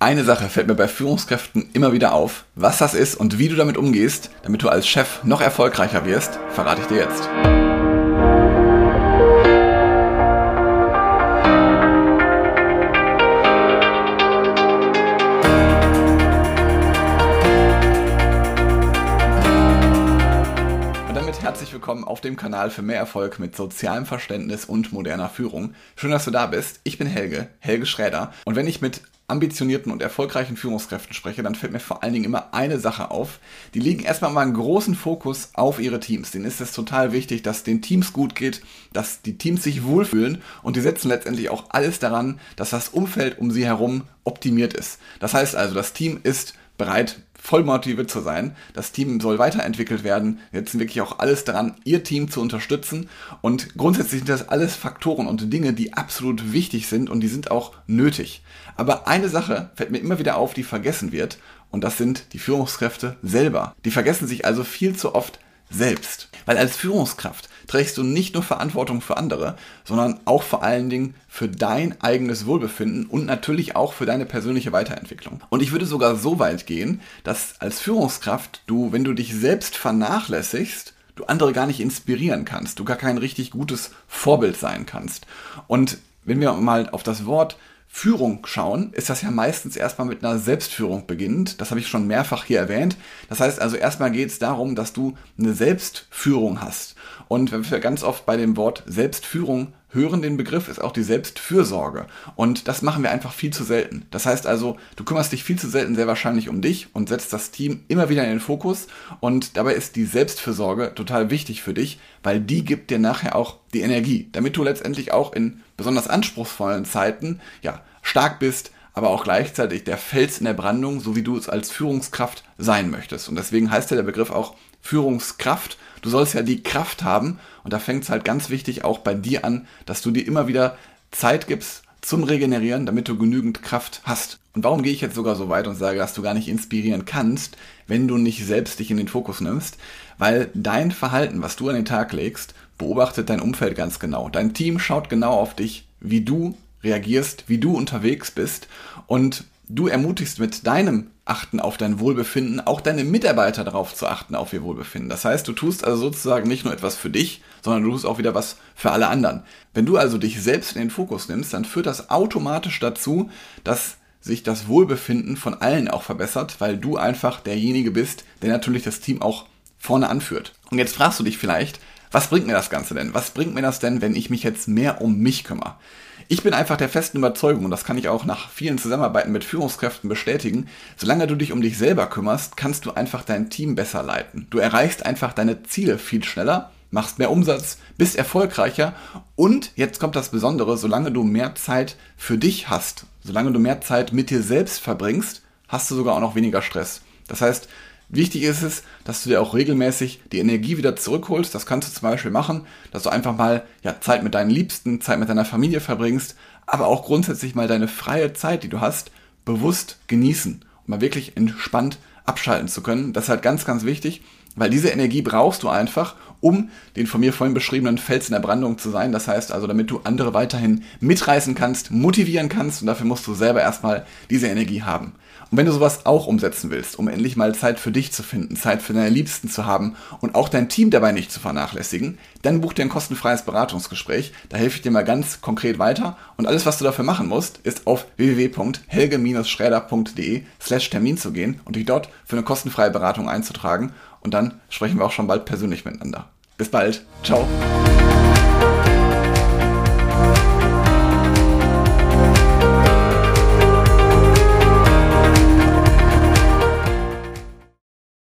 Eine Sache fällt mir bei Führungskräften immer wieder auf. Was das ist und wie du damit umgehst, damit du als Chef noch erfolgreicher wirst, verrate ich dir jetzt. herzlich willkommen auf dem Kanal für mehr Erfolg mit sozialem Verständnis und moderner Führung. Schön, dass du da bist. Ich bin Helge, Helge Schräder. Und wenn ich mit ambitionierten und erfolgreichen Führungskräften spreche, dann fällt mir vor allen Dingen immer eine Sache auf. Die legen erstmal mal einen großen Fokus auf ihre Teams. Denen ist es total wichtig, dass den Teams gut geht, dass die Teams sich wohlfühlen und die setzen letztendlich auch alles daran, dass das Umfeld um sie herum optimiert ist. Das heißt also, das Team ist bereit, voll motiviert zu sein. Das Team soll weiterentwickelt werden. Wir setzen wirklich auch alles daran, ihr Team zu unterstützen. Und grundsätzlich sind das alles Faktoren und Dinge, die absolut wichtig sind und die sind auch nötig. Aber eine Sache fällt mir immer wieder auf, die vergessen wird. Und das sind die Führungskräfte selber. Die vergessen sich also viel zu oft selbst. Weil als Führungskraft trägst du nicht nur Verantwortung für andere, sondern auch vor allen Dingen für dein eigenes Wohlbefinden und natürlich auch für deine persönliche Weiterentwicklung. Und ich würde sogar so weit gehen, dass als Führungskraft du, wenn du dich selbst vernachlässigst, du andere gar nicht inspirieren kannst, du gar kein richtig gutes Vorbild sein kannst. Und wenn wir mal auf das Wort Führung schauen, ist das ja meistens erstmal mit einer Selbstführung beginnend. Das habe ich schon mehrfach hier erwähnt. Das heißt also erstmal geht es darum, dass du eine Selbstführung hast. Und wenn wir ganz oft bei dem Wort Selbstführung hören den Begriff, ist auch die Selbstfürsorge. Und das machen wir einfach viel zu selten. Das heißt also, du kümmerst dich viel zu selten sehr wahrscheinlich um dich und setzt das Team immer wieder in den Fokus. Und dabei ist die Selbstfürsorge total wichtig für dich, weil die gibt dir nachher auch die Energie, damit du letztendlich auch in besonders anspruchsvollen Zeiten, ja, stark bist, aber auch gleichzeitig der Fels in der Brandung, so wie du es als Führungskraft sein möchtest. Und deswegen heißt ja der Begriff auch Führungskraft. Du sollst ja die Kraft haben und da fängt es halt ganz wichtig auch bei dir an, dass du dir immer wieder Zeit gibst zum Regenerieren, damit du genügend Kraft hast. Und warum gehe ich jetzt sogar so weit und sage, dass du gar nicht inspirieren kannst, wenn du nicht selbst dich in den Fokus nimmst? Weil dein Verhalten, was du an den Tag legst, beobachtet dein Umfeld ganz genau. Dein Team schaut genau auf dich, wie du reagierst, wie du unterwegs bist und du ermutigst mit deinem Achten auf dein Wohlbefinden auch deine Mitarbeiter darauf zu achten auf ihr Wohlbefinden. Das heißt, du tust also sozusagen nicht nur etwas für dich, sondern du tust auch wieder was für alle anderen. Wenn du also dich selbst in den Fokus nimmst, dann führt das automatisch dazu, dass sich das Wohlbefinden von allen auch verbessert, weil du einfach derjenige bist, der natürlich das Team auch vorne anführt. Und jetzt fragst du dich vielleicht, was bringt mir das Ganze denn? Was bringt mir das denn, wenn ich mich jetzt mehr um mich kümmere? Ich bin einfach der festen Überzeugung, und das kann ich auch nach vielen Zusammenarbeiten mit Führungskräften bestätigen, solange du dich um dich selber kümmerst, kannst du einfach dein Team besser leiten. Du erreichst einfach deine Ziele viel schneller, machst mehr Umsatz, bist erfolgreicher und jetzt kommt das Besondere, solange du mehr Zeit für dich hast, solange du mehr Zeit mit dir selbst verbringst, hast du sogar auch noch weniger Stress. Das heißt, Wichtig ist es, dass du dir auch regelmäßig die Energie wieder zurückholst. Das kannst du zum Beispiel machen, dass du einfach mal ja, Zeit mit deinen Liebsten, Zeit mit deiner Familie verbringst, aber auch grundsätzlich mal deine freie Zeit, die du hast, bewusst genießen und mal wirklich entspannt abschalten zu können. Das ist halt ganz, ganz wichtig, weil diese Energie brauchst du einfach, um den von mir vorhin beschriebenen Fels in der Brandung zu sein. Das heißt also, damit du andere weiterhin mitreißen kannst, motivieren kannst und dafür musst du selber erstmal diese Energie haben. Und wenn du sowas auch umsetzen willst, um endlich mal Zeit für dich zu finden, Zeit für deine Liebsten zu haben und auch dein Team dabei nicht zu vernachlässigen, dann buch dir ein kostenfreies Beratungsgespräch. Da helfe ich dir mal ganz konkret weiter. Und alles, was du dafür machen musst, ist auf www.helge-schräder.de slash Termin zu gehen und dich dort für eine kostenfreie Beratung einzutragen. Und dann sprechen wir auch schon bald persönlich miteinander. Bis bald. Ciao.